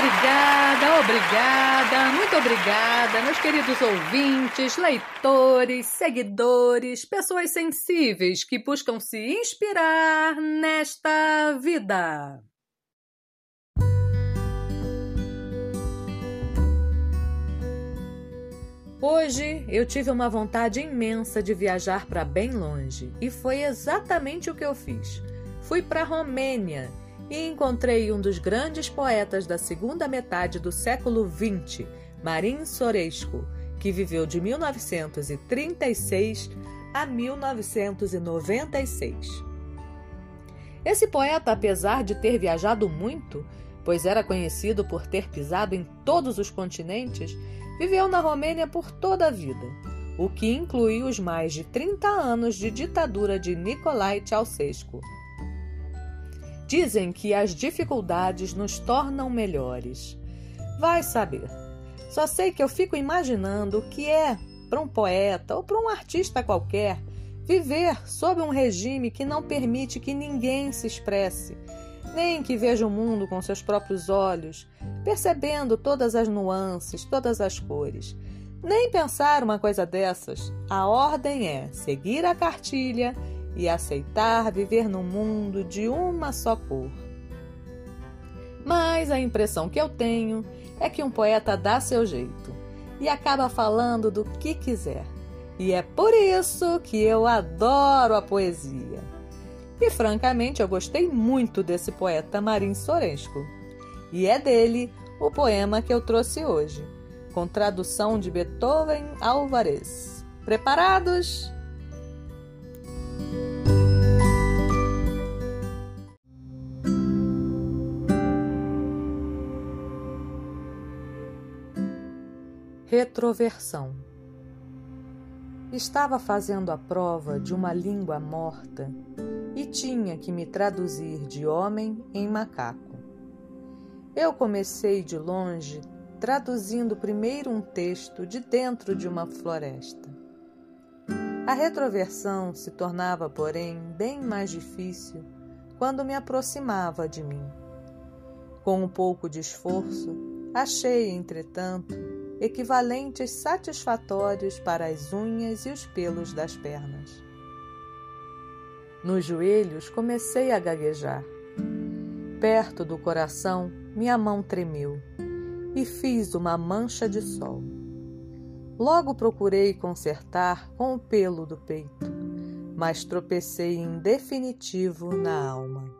Obrigada, obrigada, muito obrigada, meus queridos ouvintes, leitores, seguidores, pessoas sensíveis que buscam se inspirar nesta vida. Hoje eu tive uma vontade imensa de viajar para bem longe e foi exatamente o que eu fiz. Fui para Romênia e encontrei um dos grandes poetas da segunda metade do século XX, Marin Sorescu, que viveu de 1936 a 1996. Esse poeta, apesar de ter viajado muito, pois era conhecido por ter pisado em todos os continentes, viveu na Romênia por toda a vida, o que inclui os mais de 30 anos de ditadura de Nicolae Ceausescu. Dizem que as dificuldades nos tornam melhores. Vai saber. Só sei que eu fico imaginando o que é para um poeta ou para um artista qualquer viver sob um regime que não permite que ninguém se expresse, nem que veja o mundo com seus próprios olhos, percebendo todas as nuances, todas as cores. Nem pensar uma coisa dessas. A ordem é seguir a cartilha e aceitar viver no mundo de uma só cor. Mas a impressão que eu tenho é que um poeta dá seu jeito e acaba falando do que quiser. E é por isso que eu adoro a poesia. E francamente eu gostei muito desse poeta Marim Soresco. E é dele o poema que eu trouxe hoje, com tradução de Beethoven Álvarez. Preparados? Retroversão. Estava fazendo a prova de uma língua morta e tinha que me traduzir de homem em macaco. Eu comecei de longe, traduzindo primeiro um texto de dentro de uma floresta. A retroversão se tornava, porém, bem mais difícil quando me aproximava de mim. Com um pouco de esforço, achei, entretanto, equivalentes satisfatórios para as unhas e os pelos das pernas. Nos joelhos comecei a gaguejar. Perto do coração, minha mão tremeu e fiz uma mancha de sol. Logo procurei consertar com o pelo do peito, mas tropecei em definitivo na alma.